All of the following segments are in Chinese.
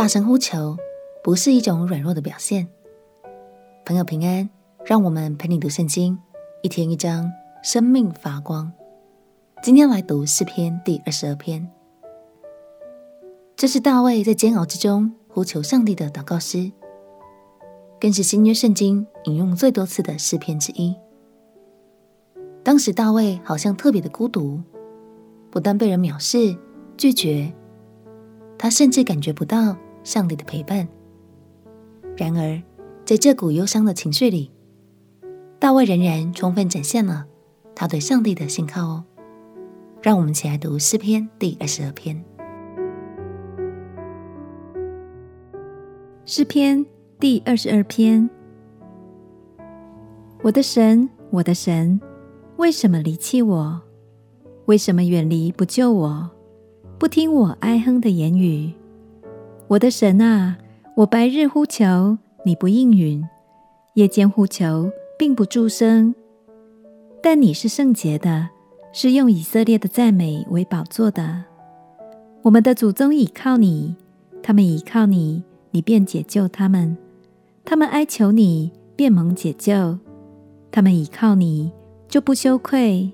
大声呼求不是一种软弱的表现。朋友平安，让我们陪你读圣经，一天一章，生命发光。今天来读诗篇第二十二篇，这是大卫在煎熬之中呼求上帝的祷告诗，更是新约圣经引用最多次的诗篇之一。当时大卫好像特别的孤独，不但被人藐视、拒绝，他甚至感觉不到上帝的陪伴。然而，在这股忧伤的情绪里，大卫仍然充分展现了他对上帝的信靠哦。让我们一起来读诗篇第二十二篇。诗篇第二十二篇：我的神，我的神，为什么离弃我？为什么远离不救我？不听我哀哼的言语？我的神啊，我白日呼求。你不应允，夜间呼求，并不助声。但你是圣洁的，是用以色列的赞美为宝座的。我们的祖宗倚靠你，他们倚靠你，你便解救他们；他们哀求你，便蒙解救。他们倚靠你，就不羞愧。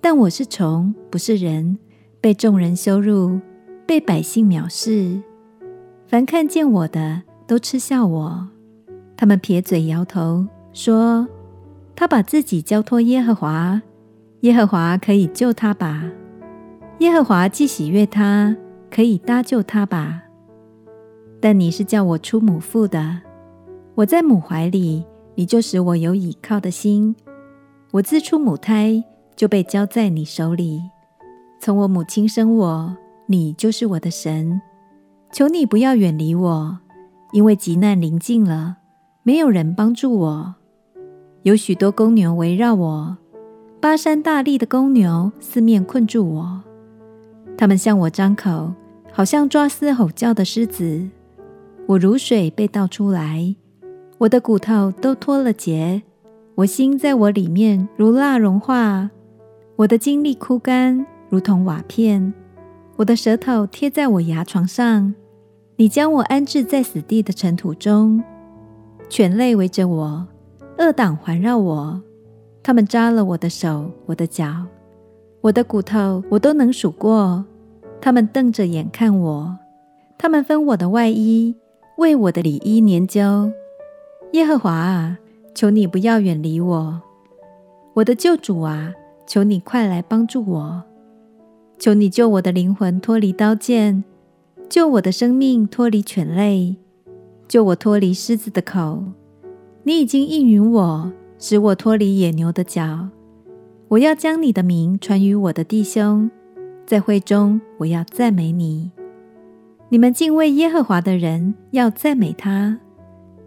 但我是虫，不是人，被众人羞辱，被百姓藐视。凡看见我的，都嗤笑我，他们撇嘴摇头，说：“他把自己交托耶和华，耶和华可以救他吧？耶和华既喜悦他，可以搭救他吧？但你是叫我出母腹的，我在母怀里，你就使我有倚靠的心。我自出母胎，就被交在你手里。从我母亲生我，你就是我的神。求你不要远离我。”因为急难临近了，没有人帮助我。有许多公牛围绕我，巴山大力的公牛四面困住我。他们向我张口，好像抓嘶吼叫的狮子。我如水被倒出来，我的骨头都脱了节。我心在我里面如蜡融化，我的精力枯干，如同瓦片。我的舌头贴在我牙床上。你将我安置在死地的尘土中，犬类围着我，恶党环绕我，他们扎了我的手、我的脚、我的骨头，我都能数过。他们瞪着眼看我，他们分我的外衣，为我的里衣研究。耶和华啊，求你不要远离我，我的救主啊，求你快来帮助我，求你救我的灵魂脱离刀剑。救我的生命脱离犬类，救我脱离狮子的口。你已经应允我，使我脱离野牛的角。我要将你的名传与我的弟兄，在会中我要赞美你。你们敬畏耶和华的人要赞美他，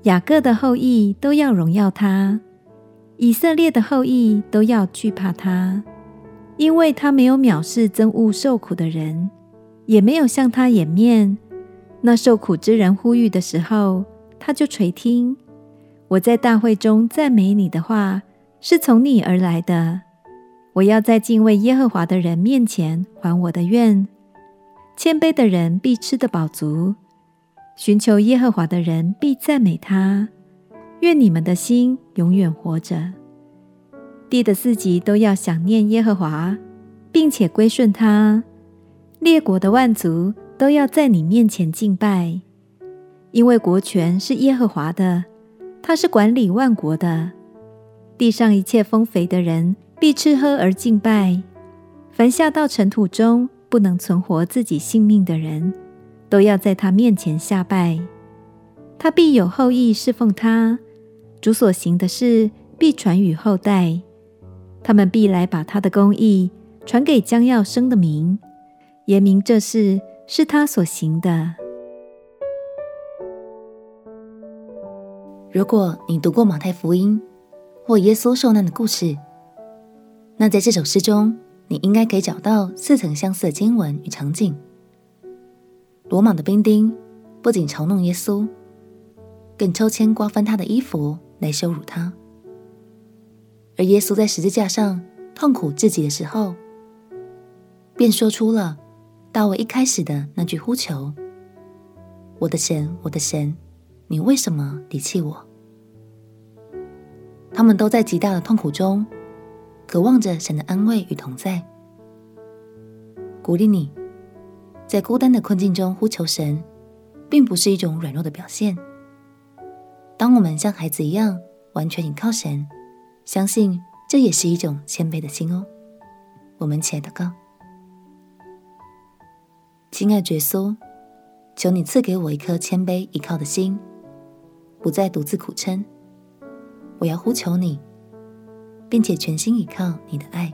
雅各的后裔都要荣耀他，以色列的后裔都要惧怕他，因为他没有藐视憎恶受苦的人。也没有向他掩面。那受苦之人呼吁的时候，他就垂听。我在大会中赞美你的话，是从你而来的。我要在敬畏耶和华的人面前还我的愿。谦卑的人必吃得饱足，寻求耶和华的人必赞美他。愿你们的心永远活着。地的四极都要想念耶和华，并且归顺他。列国的万族都要在你面前敬拜，因为国权是耶和华的，他是管理万国的。地上一切丰肥的人必吃喝而敬拜。凡下到尘土中不能存活自己性命的人，都要在他面前下拜。他必有后裔侍奉他，主所行的事必传与后代。他们必来把他的公义传给将要生的民。言明这事是他所行的。如果你读过马太福音或耶稣受难的故事，那在这首诗中，你应该可以找到似曾相似的经文与场景。罗马的兵丁不仅嘲弄耶稣，更抽签瓜分他的衣服来羞辱他。而耶稣在十字架上痛苦至极的时候，便说出了。大卫一开始的那句呼求：“我的神，我的神，你为什么离弃我？”他们都在极大的痛苦中，渴望着神的安慰与同在。鼓励你，在孤单的困境中呼求神，并不是一种软弱的表现。当我们像孩子一样完全倚靠神，相信这也是一种谦卑的心哦。我们起来祷告，亲爱的耶稣，求你赐给我一颗谦卑依靠的心，不再独自苦撑。我要呼求你，并且全心倚靠你的爱。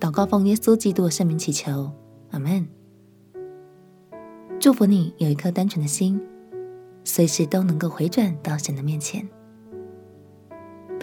祷告奉耶稣基督的圣名祈求，阿门。祝福你有一颗单纯的心。随时都能够回转到神的面前，